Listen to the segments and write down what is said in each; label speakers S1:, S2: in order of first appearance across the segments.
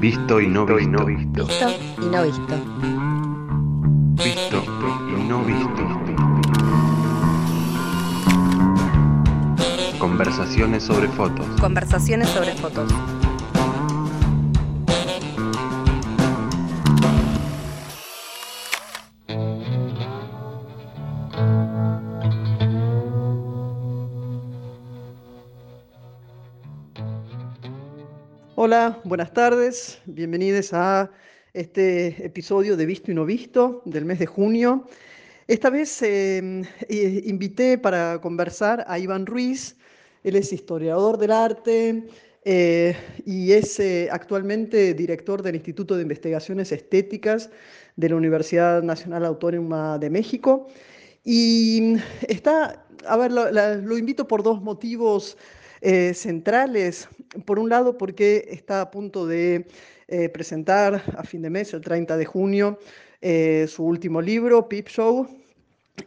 S1: Visto y no visto.
S2: Visto y no visto.
S1: Visto y no visto. Conversaciones sobre fotos.
S2: Conversaciones sobre fotos.
S3: Hola, buenas tardes, bienvenidos a este episodio de Visto y No Visto del mes de junio. Esta vez eh, eh, invité para conversar a Iván Ruiz, él es historiador del arte eh, y es actualmente director del Instituto de Investigaciones Estéticas de la Universidad Nacional Autónoma de México. Y está, a ver, lo, lo invito por dos motivos eh, centrales. Por un lado, porque está a punto de eh, presentar a fin de mes, el 30 de junio, eh, su último libro, Peep Show,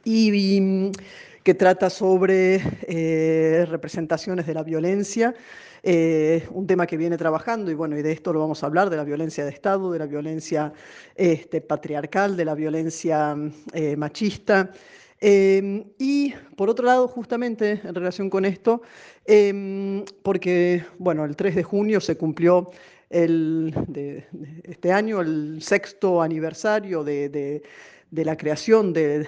S3: y, mm, que trata sobre representaciones de la violencia. un tema que viene trabajando y bueno, y de esto lo vamos a hablar, de la violencia de Estado, de la violencia este, patriarcal, de la violencia machista. Em, y por otro lado, justamente en relación con esto, em, porque bueno, el 3 de junio se cumplió el, este año el sexto aniversario de, la creación del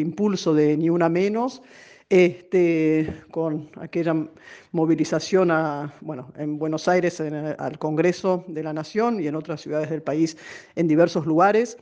S3: impulso de Ni Una Menos, este, con aquella movilización bueno, en Buenos Aires al Congreso de la Nación y en otras ciudades del país en diversos lugares.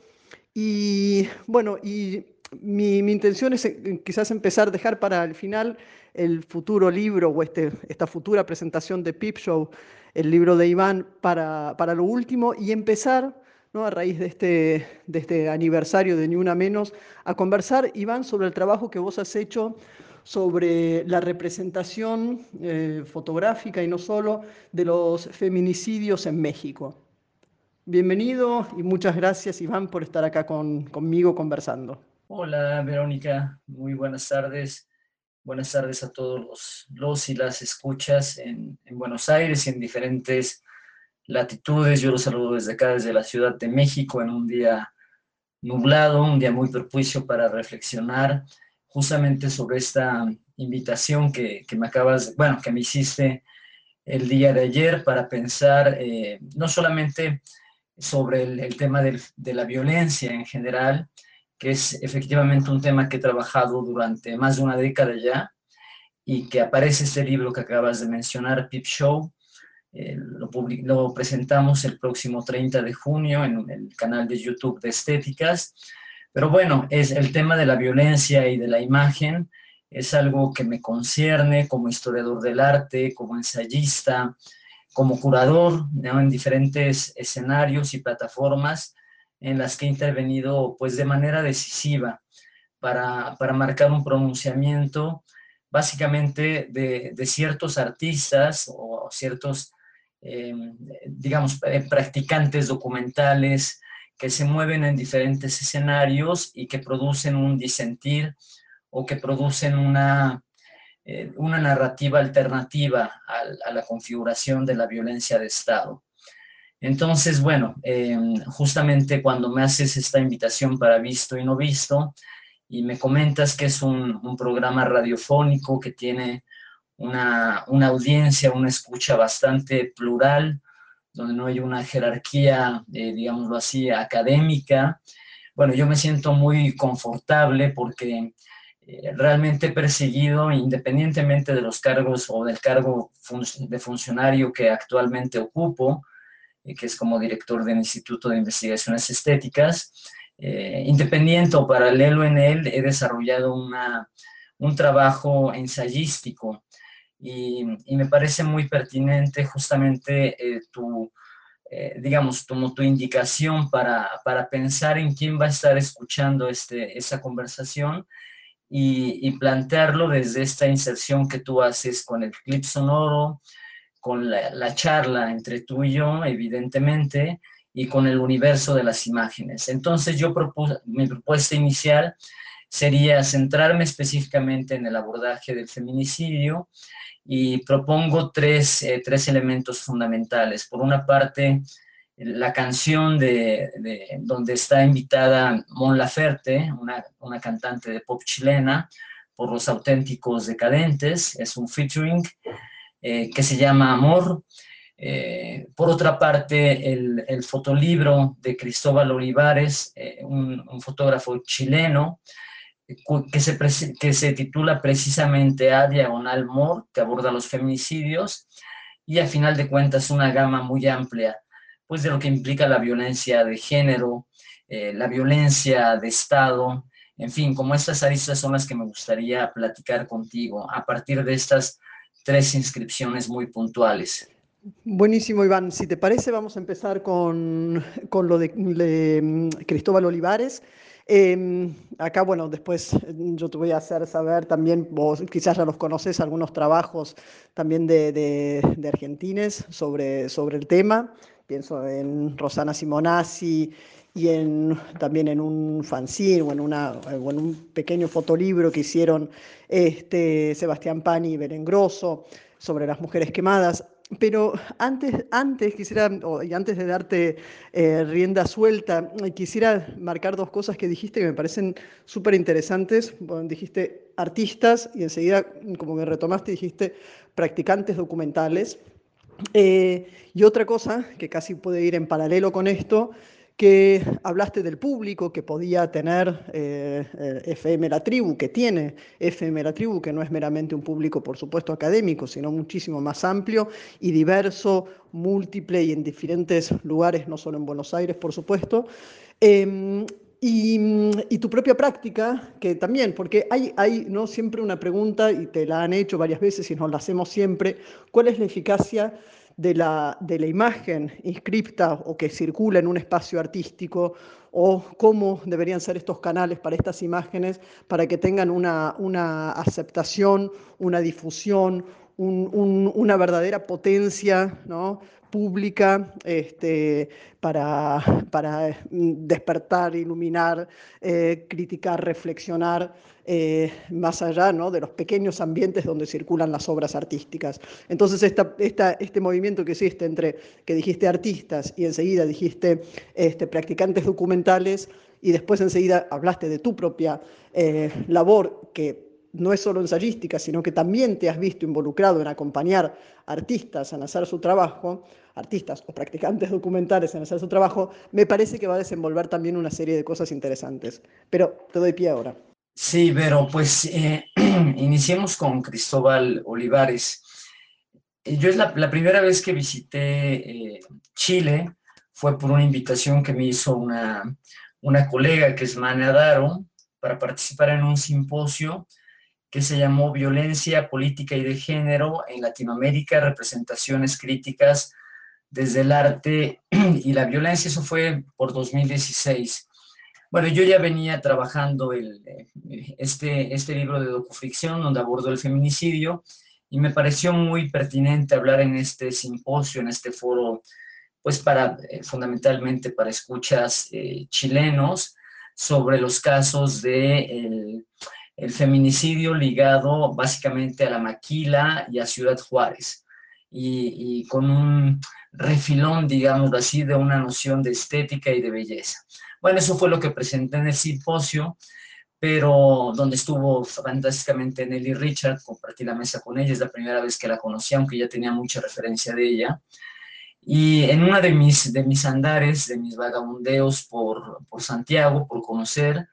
S3: Y bueno, y mi, intención es eh, quizás empezar, a dejar para el final el futuro libro o este, esta futura presentación de Pip Show, el libro de Iván, para, lo último y empezar, ¿no? a raíz de este, de este aniversario de Ni Una Menos, a conversar, Iván, sobre el trabajo que vos has hecho sobre la representación eh, fotográfica y no solo de los feminicidios en México. Bienvenido y muchas gracias, Iván, por estar acá con, conmigo conversando.
S4: Hola, Verónica. Muy buenas tardes. Buenas tardes a todos los, los y las escuchas en, Buenos Aires y en diferentes latitudes. Yo los saludo desde acá, desde la Ciudad de México, en un día nublado, un día muy propicio para reflexionar justamente sobre esta invitación que, me acabas, bueno, que me hiciste el día de ayer para pensar eh, no solamente sobre el, tema de la violencia en general, que es efectivamente un tema que he trabajado durante más de una década ya y que aparece este libro que acabas de mencionar, Pip Show. Eh, lo, lo, presentamos el próximo 30 de junio en el canal de YouTube de Estéticas. Pero bueno, es el tema de la violencia y de la imagen es algo que me concierne como historiador del arte, como ensayista, como curador en diferentes escenarios y plataformas en las que he intervenido pues de manera decisiva para, marcar un pronunciamiento básicamente de, ciertos artistas o ciertos, eh, digamos, eh, practicantes documentales que se mueven en diferentes escenarios y que producen un disentir o que producen una, eh, una narrativa alternativa a la configuración de la violencia de Estado. Entonces, bueno, em, justamente cuando me haces esta invitación para Visto y No Visto y me comentas que es un, programa radiofónico que tiene una, audiencia, una escucha bastante plural, donde no hay una jerarquía, eh, digámoslo así, académica, bueno, yo me siento muy confortable porque eh, realmente he perseguido, independientemente de los cargos o del cargo de funcionario que actualmente ocupo, eh, que es como director del Instituto de Investigaciones Estéticas. Eh, independiente o paralelo en él, he desarrollado una, un trabajo ensayístico y, y, me parece muy pertinente justamente eh, tu, digamos, como tu indicación para, para, pensar en quién va a estar escuchando este, esa conversación y, y plantearlo desde esta inserción que tú haces con el clip sonoro, con la, charla entre tú y yo, evidentemente, y con el universo de las imágenes. Entonces yo mi propuesta inicial sería centrarme específicamente en el abordaje del feminicidio y propongo tres, eh, tres elementos fundamentales. Por una parte, la canción de, donde está invitada Mon Laferte, una, una cantante de pop chilena, por los auténticos decadentes, es un featuring eh, que se llama Amor. Eh, por otra parte, el, el, fotolibro de Cristóbal Olivares, eh, un, fotógrafo chileno, que se, que se titula precisamente A Diagonal Mor, que aborda los feminicidios, y a final de cuentas una gama muy amplia pues de lo que implica la violencia de género, la violencia de Estado, en fin, como estas aristas son las que me gustaría platicar contigo a partir de estas tres inscripciones muy puntuales.
S3: Buenísimo, Iván. Si te parece, vamos a empezar con, con lo de, mm, Cristóbal Olivares. Eh, acá, bueno, después yo te voy a hacer saber también, vos quizás ya los conoces, algunos trabajos también de, de, de argentines sobre, sobre el tema pienso en Rosana Simonazzi y en, también en un fanzine o en, una, o en un pequeño fotolibro que hicieron este, Sebastián Pani y Belén Grosso sobre las mujeres quemadas. Pero antes, antes quisiera, y antes de darte eh, rienda suelta, quisiera marcar dos cosas que dijiste que me parecen súper interesantes. Bueno, dijiste artistas y enseguida, como me retomaste, dijiste practicantes documentales. Eh, y otra cosa que casi puede ir en paralelo con esto, que hablaste del público que podía tener eh, FM La Tribu, que tiene FM La Tribu, que no es meramente un público, por supuesto, académico, sino muchísimo más amplio y diverso, múltiple y en diferentes lugares, no solo en Buenos Aires, por supuesto. Eh, y, y, tu propia práctica, que también, porque hay, hay ¿no? siempre una pregunta, y te la han hecho varias veces y nos la hacemos siempre, ¿cuál es la eficacia de la, de la imagen inscripta o que circula en un espacio artístico? o cómo deberían ser estos canales para estas imágenes para que tengan una, una aceptación, una difusión, un, un, una verdadera potencia pública este, para, para, despertar, iluminar, eh, criticar, reflexionar, eh, más allá de los pequeños ambientes donde circulan las obras artísticas. Entonces, este movimiento que existe entre que dijiste artistas y enseguida dijiste este, practicantes documentales y después enseguida hablaste de tu propia eh, labor que no es solo ensayística, sino que también te has visto involucrado en acompañar artistas en hacer su trabajo, artistas o practicantes documentales en hacer su trabajo, me parece que va a desenvolver también una serie de cosas interesantes. Pero te doy pie ahora.
S4: Sí, pero pues eh, iniciemos con Cristóbal Olivares. Yo es la, primera vez que visité eh, Chile, fue por una invitación que me hizo una, una colega que es Mane Adaro para participar en un simposio que se llamó Violencia Política y de Género en Latinoamérica, representaciones críticas desde el arte y la violencia. Eso fue por 2016. Bueno, yo ya venía trabajando el, este, este libro de docuficción donde abordo el feminicidio y me pareció muy pertinente hablar en este simposio, en este foro, pues para, eh, fundamentalmente para escuchas eh, chilenos sobre los casos de el, el feminicidio ligado básicamente a la maquila y a Ciudad Juárez, y, con un refilón, digamos así, de una noción de estética y de belleza. Bueno, eso fue lo que presenté en el simposio, pero donde estuvo fantásticamente Nelly Richard, compartí la mesa con ella, es la primera vez que la conocí, aunque ya tenía mucha referencia de ella. Y en una de mis, de mis andares, de mis vagabundeos por, por Santiago, por conocer,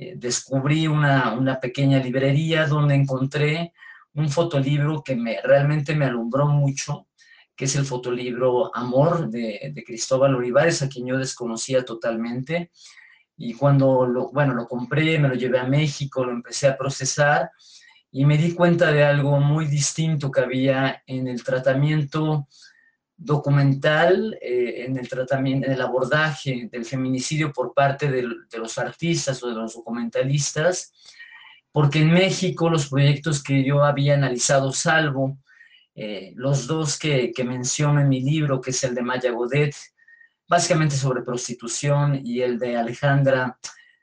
S4: eh, descubrí una, una, pequeña librería donde encontré un fotolibro que me, realmente me alumbró mucho, que es el fotolibro Amor de, de, Cristóbal Olivares, a quien yo desconocía totalmente. Y cuando lo, bueno, lo compré, me lo llevé a México, lo empecé a procesar y me di cuenta de algo muy distinto que había en el tratamiento documental eh, en el tratamiento, en el abordaje del feminicidio por parte de, los artistas o de los documentalistas, porque en México los proyectos que yo había analizado, salvo eh, los dos que, que, menciono en mi libro, que es el de Maya Godet, básicamente sobre prostitución, y el de Alejandra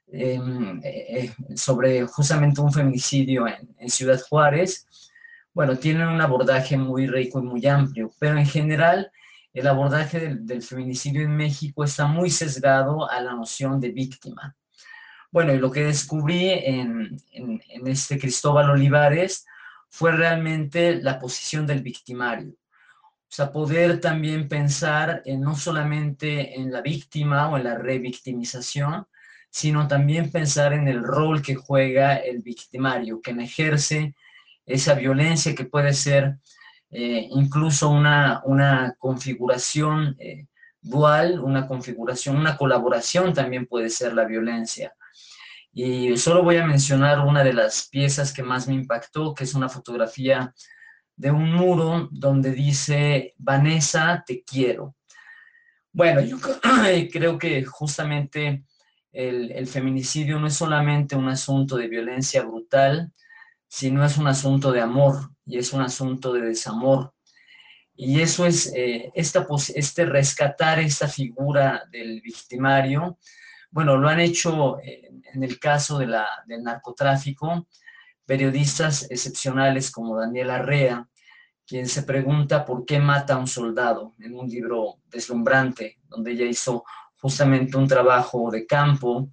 S4: em, eh, sobre justamente un feminicidio en, en Ciudad Juárez, bueno, tienen un abordaje muy rico y muy amplio, pero en general el abordaje del, feminicidio en México está muy sesgado a la noción de víctima. Bueno, y lo que descubrí en, este Cristóbal Olivares fue realmente la posición del victimario. O sea, poder también pensar en no solamente en la víctima o en la revictimización, sino también pensar en el rol que juega el victimario, quien ejerce esa violencia que puede ser eh, incluso una, una configuración eh, dual, una configuración, una colaboración también puede ser la violencia. Y solo voy a mencionar una de las piezas que más me impactó, que es una fotografía de un muro donde dice, Vanessa, te quiero. Bueno, yo creo que justamente el, feminicidio no es solamente un asunto de violencia brutal, sino es un asunto de amor y es un asunto de desamor. Y eso es eh, esta, este rescatar esta figura del victimario. Bueno, lo han hecho en el caso de la, del narcotráfico, periodistas excepcionales como Daniel Arrea, quien se pregunta por qué mata a un soldado en un libro deslumbrante, donde ella hizo justamente un trabajo de campo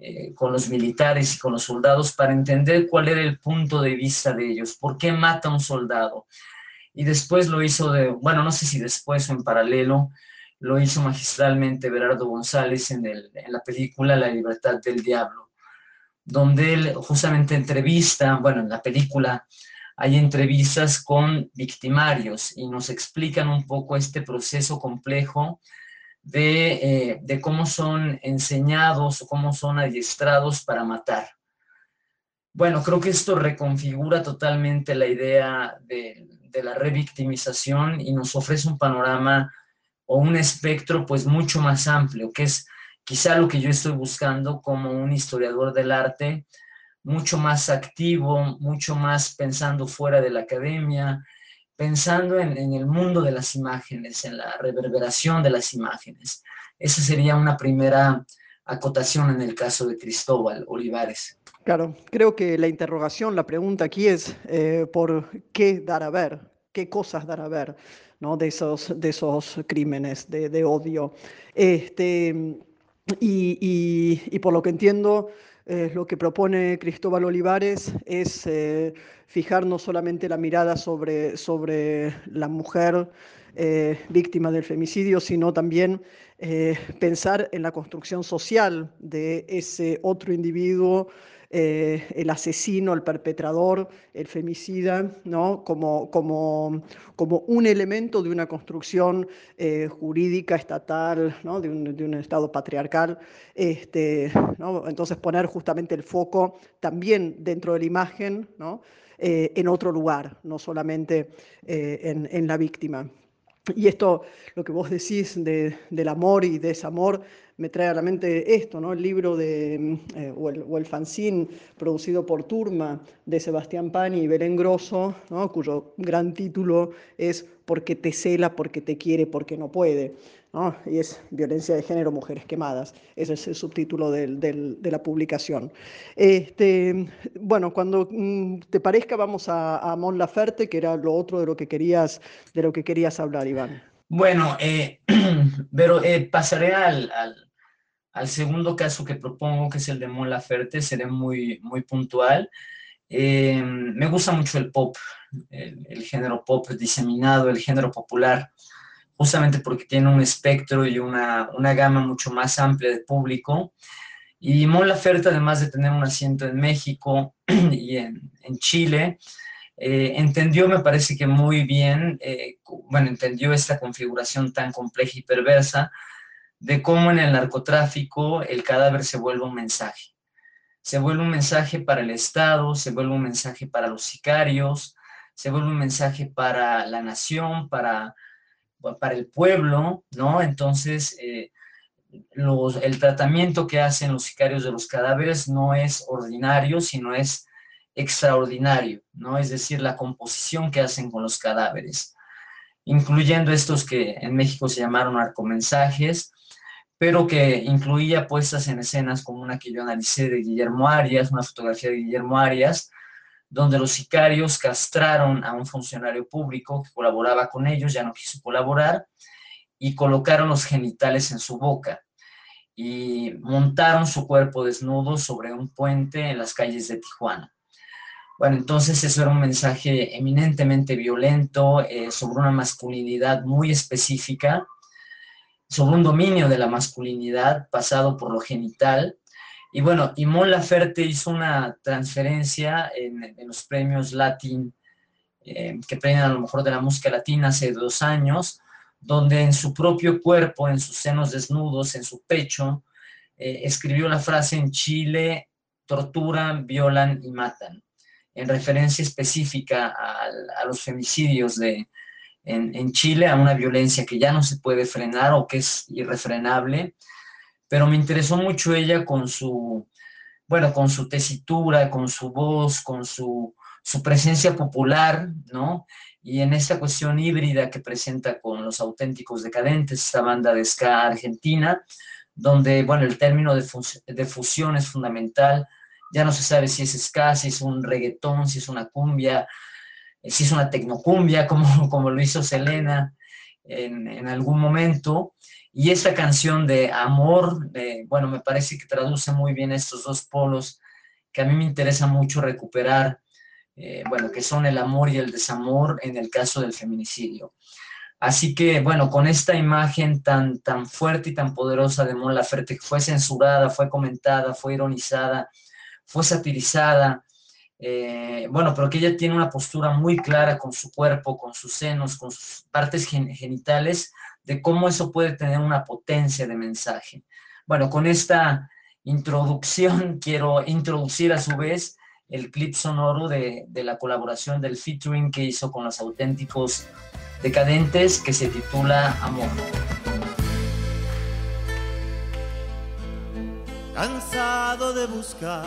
S4: eh, con los militares y con los soldados para entender cuál era el punto de vista de ellos, por qué mata a un soldado. Y después lo hizo de, bueno, no sé si después o en paralelo, lo hizo magistralmente Berardo González en, en la película La libertad del diablo, donde él justamente entrevista, bueno, en la película hay entrevistas con victimarios y nos explican un poco este proceso complejo eh, de, cómo son enseñados o cómo son adiestrados para matar. Bueno, creo que esto reconfigura totalmente la idea de, de la revictimización y nos ofrece un panorama o un espectro pues mucho más amplio, que es quizá lo que yo estoy buscando como un historiador del arte, mucho más activo, mucho más pensando fuera de la academia, pensando en, el mundo de las imágenes, en la reverberación de las imágenes. Esa sería una primera acotación en el caso de Cristóbal Olivares.
S3: Claro, creo que la interrogación, la pregunta aquí es eh, por qué dar a ver, qué cosas dar a ver ¿no? de, esos, de esos crímenes de, odio. Este, y, por lo que entiendo, lo que propone Cristóbal Olivares es eh, fijar no solamente la mirada sobre, sobre la mujer eh, víctima del femicidio, sino también eh, pensar en la construcción social de ese otro individuo eh, el asesino, el perpetrador, el femicida, ¿no? como, como, como un elemento de una construcción eh, jurídica estatal, ¿no? de, un, de, un, Estado patriarcal. Este, ¿no? Entonces poner justamente el foco también dentro de la imagen. Eh, en otro lugar, no solamente en, en la víctima. Y esto, lo que vos decís de, del amor y desamor, me trae a la mente esto, ¿no? el libro de, eh, o, el, fanzine producido por Turma de Sebastián Pani y Belén Grosso, ¿no? cuyo gran título es Porque te cela, porque te quiere, porque no puede. ¿no? Y es Violencia de Género, Mujeres Quemadas. Ese es el subtítulo de la publicación. Este, bueno, cuando mm, te parezca, vamos a, a Mon Laferte, que era lo otro de lo que querías, de lo que querías hablar, Iván.
S4: Bueno, eh, pero eh, pasaré al al segundo caso que propongo, que es el de Mon Laferte, seré muy, muy puntual. Eh, me gusta mucho el pop, el, género pop diseminado, el género popular, justamente porque tiene un espectro y una, una gama mucho más amplia de público. Y Mon Laferte, además de tener un asiento en México y en, Chile, eh, entendió, me parece que muy bien, eh, bueno, entendió esta configuración tan compleja y perversa de cómo en el narcotráfico el cadáver se vuelve un mensaje. Se vuelve un mensaje para el Estado, se vuelve un mensaje para los sicarios, se vuelve un mensaje para la nación, para, para el pueblo, ¿no? Entonces, eh, los, el tratamiento que hacen los sicarios de los cadáveres no es ordinario, sino es extraordinario, ¿no? Es decir, la composición que hacen con los cadáveres, incluyendo estos que en México se llamaron narcomensajes, pero que incluía puestas en escenas como una que yo analicé de Guillermo Arias, una fotografía de Guillermo Arias, donde los sicarios castraron a un funcionario público que colaboraba con ellos, ya no quiso colaborar, y colocaron los genitales en su boca y montaron su cuerpo desnudo sobre un puente en las calles de Tijuana. Bueno, entonces eso era un mensaje eminentemente violento eh, sobre una masculinidad muy específica, sobre un dominio de la masculinidad pasado por lo genital. Y bueno, y Mon Laferte hizo una transferencia en, los premios Latin, eh, que premian a lo mejor de la música latina hace dos años, donde en su propio cuerpo, en sus senos desnudos, en su pecho, eh, escribió la frase en Chile, torturan, violan y matan en referencia específica a, los femicidios de, en, Chile, a una violencia que ya no se puede frenar o que es irrefrenable, pero me interesó mucho ella con su, bueno, con su tesitura, con su voz, con su, su presencia popular, ¿no? Y en esta cuestión híbrida que presenta con los auténticos decadentes, esta banda de ska argentina, donde, bueno, el término de, de fusión es fundamental, ya no se sabe si es ska, si es un reggaetón, si es una cumbia, eh, si es una tecnocumbia, como, como lo hizo Selena en, algún momento. Y esta canción de amor, bueno, me parece que traduce muy bien estos dos polos que a mí me interesa mucho recuperar, eh, bueno, que son el amor y el desamor en el caso del feminicidio. Así que, bueno, con esta imagen tan, tan fuerte y tan poderosa de Mon Laferte, que fue censurada, fue comentada, fue ironizada, fue satirizada, eh, bueno, pero que ella tiene una postura muy clara con su cuerpo, con sus senos, con sus partes genitales, de cómo eso puede tener una potencia de mensaje. Bueno, con esta introducción quiero introducir a su vez el clip sonoro de, de la colaboración del featuring que hizo con los auténticos decadentes que se titula Amor.
S5: cansado de buscar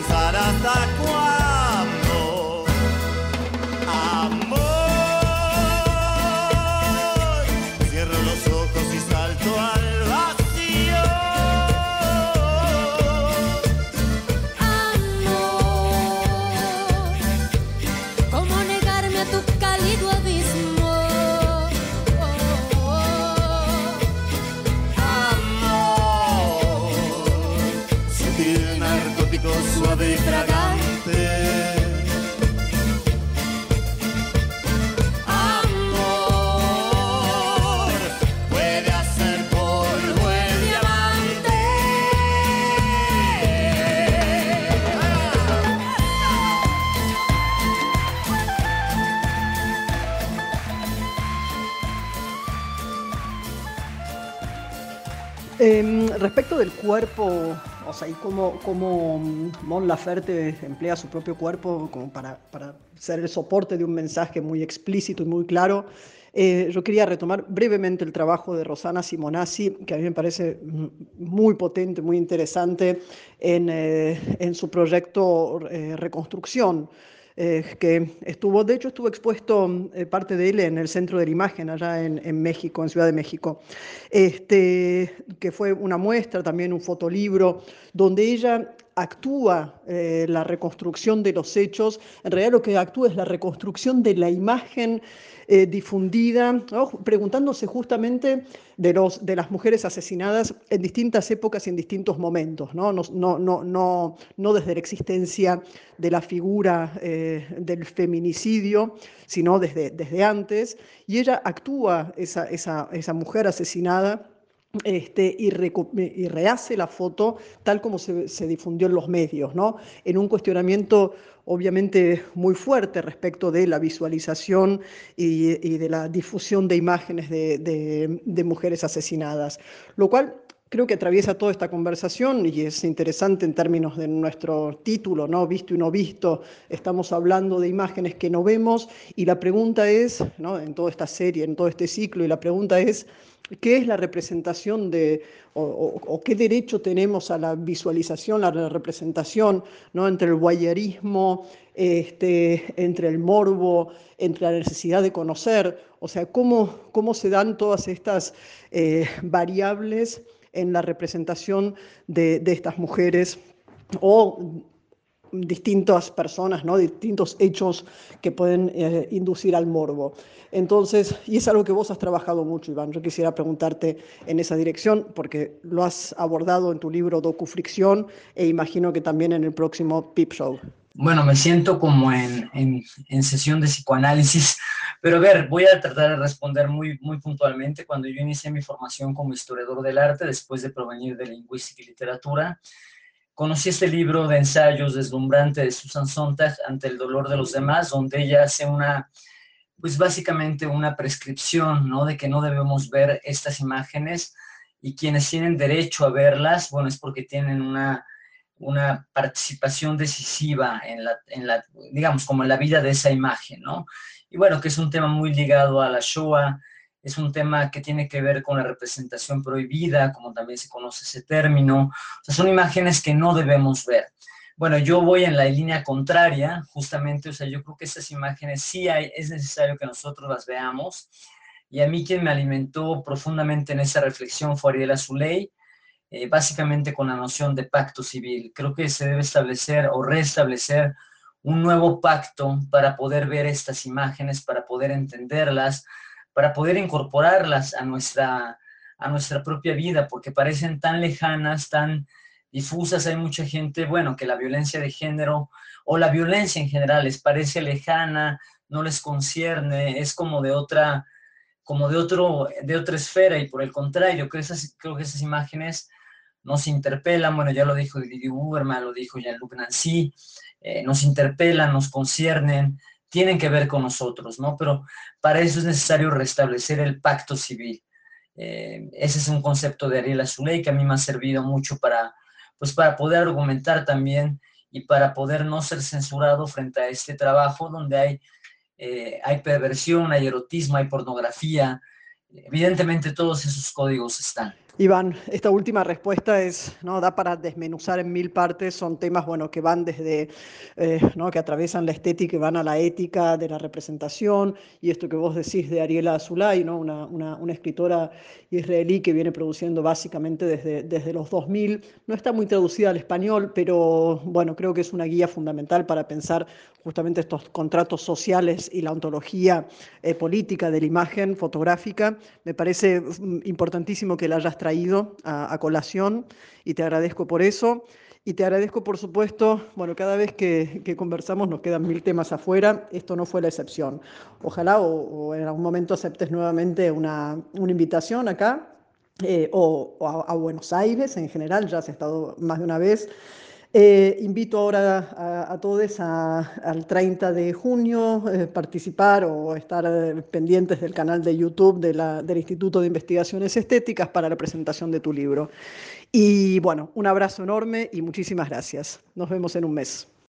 S5: Pensar hasta cuándo.
S3: Em, respecto del cuerpo o sea, y cómo, cómo Mon Laferte emplea su propio cuerpo como para, para, ser el soporte de un mensaje muy explícito y muy claro. Eh, yo quería retomar brevemente el trabajo de Rosana Simonazzi, que a mí me parece muy potente, muy interesante en, eh, en su proyecto eh, Reconstrucción. Eh, que estuvo, de hecho estuvo expuesto eh, parte de él en el Centro de la Imagen, allá en, en, México, en Ciudad de México, este, que fue una muestra, también un fotolibro, donde ella actúa eh, la reconstrucción de los hechos, en realidad lo que actúa es la reconstrucción de la imagen eh, difundida, preguntándose justamente de, los, de las mujeres asesinadas en distintas épocas y en distintos momentos, no, no, no, no, no desde la existencia de la figura eh, del feminicidio, sino desde, desde antes, y ella actúa, esa, esa, esa mujer asesinada, este, y, y, rehace la foto tal como se, difundió en los medios, ¿no? en un cuestionamiento obviamente muy fuerte respecto de la visualización y, y de la difusión de imágenes de, de, de mujeres asesinadas, lo cual creo que atraviesa toda esta conversación y es interesante en términos de nuestro título, ¿no? Visto y no visto. Estamos hablando de imágenes que no vemos y la pregunta es, ¿no? en toda esta serie, en todo este ciclo, y la pregunta es, ¿qué es la representación de, o, qué derecho tenemos a la visualización, a la representación, ¿no? entre el guayerismo, este, entre el morbo, entre la necesidad de conocer? O sea, ¿cómo, cómo se dan todas estas eh, variables? En la representación de, de estas mujeres o distintas personas, ¿no? distintos hechos que pueden eh, inducir al morbo. Entonces, y es algo que vos has trabajado mucho, Iván. Yo quisiera preguntarte en esa dirección, porque lo has abordado en tu libro Docufricción e imagino que también en el próximo Pip Show.
S4: Bueno, me siento como en, en, en, sesión de psicoanálisis, pero a ver, voy a tratar de responder muy, muy puntualmente. Cuando yo inicié mi formación como historiador del arte, después de provenir de lingüística y literatura, conocí este libro de ensayos deslumbrante de Susan Sontag, Ante el dolor de los demás, donde ella hace una, pues básicamente una prescripción, ¿no? De que no debemos ver estas imágenes y quienes tienen derecho a verlas, bueno, es porque tienen una una participación decisiva en la, en la, digamos, como en la vida de esa imagen, ¿no? Y bueno, que es un tema muy ligado a la Shoah, es un tema que tiene que ver con la representación prohibida, como también se conoce ese término, o sea, son imágenes que no debemos ver. Bueno, yo voy en la línea contraria, justamente, o sea, yo creo que esas imágenes sí hay, es necesario que nosotros las veamos, y a mí quien me alimentó profundamente en esa reflexión fue Ariel Azuley, eh, básicamente con la noción de pacto civil. Creo que se debe establecer o restablecer un nuevo pacto para poder ver estas imágenes, para poder entenderlas, para poder incorporarlas a nuestra, a nuestra propia vida, porque parecen tan lejanas, tan difusas. Hay mucha gente, bueno, que la violencia de género o la violencia en general les parece lejana, no les concierne, es como de otra como de, otro, de otra esfera y por el contrario, creo, esas, creo que esas imágenes nos interpelan, bueno, ya lo dijo Didi Uberman, lo dijo Jean-Luc Nancy, eh, nos interpelan, nos conciernen, tienen que ver con nosotros, ¿no? Pero para eso es necesario restablecer el pacto civil. Eh, ese es un concepto de Ariel Azuley que a mí me ha servido mucho para, pues, para poder argumentar también y para poder no ser censurado frente a este trabajo donde hay, eh, hay perversión, hay erotismo, hay pornografía. Evidentemente todos esos códigos están.
S3: Iván, esta última respuesta es, ¿no? da para desmenuzar en mil partes, son temas bueno, que van desde, eh, ¿no? que atraviesan la estética y van a la ética de la representación, y esto que vos decís de Ariela Azulay, ¿no? una, una, una, escritora israelí que viene produciendo básicamente desde, desde los 2000, no está muy traducida al español, pero bueno, creo que es una guía fundamental para pensar justamente estos contratos sociales y la ontología eh, política de la imagen fotográfica. Me parece mm, importantísimo que la hayas traído a, a, colación y te agradezco por eso. Y te agradezco, por supuesto, bueno, cada vez que, que, conversamos nos quedan mil temas afuera, esto no fue la excepción. Ojalá o, o en algún momento aceptes nuevamente una, una invitación acá eh, o, o a, a, Buenos Aires en general, ya has estado más de una vez. Eh, invito ahora a, a todos al 30 de junio eh, participar o estar eh, pendientes del canal de YouTube del Instituto de Investigaciones Estéticas para la presentación de tu libro. Y bueno, un abrazo enorme y muchísimas gracias. Nos vemos en un mes.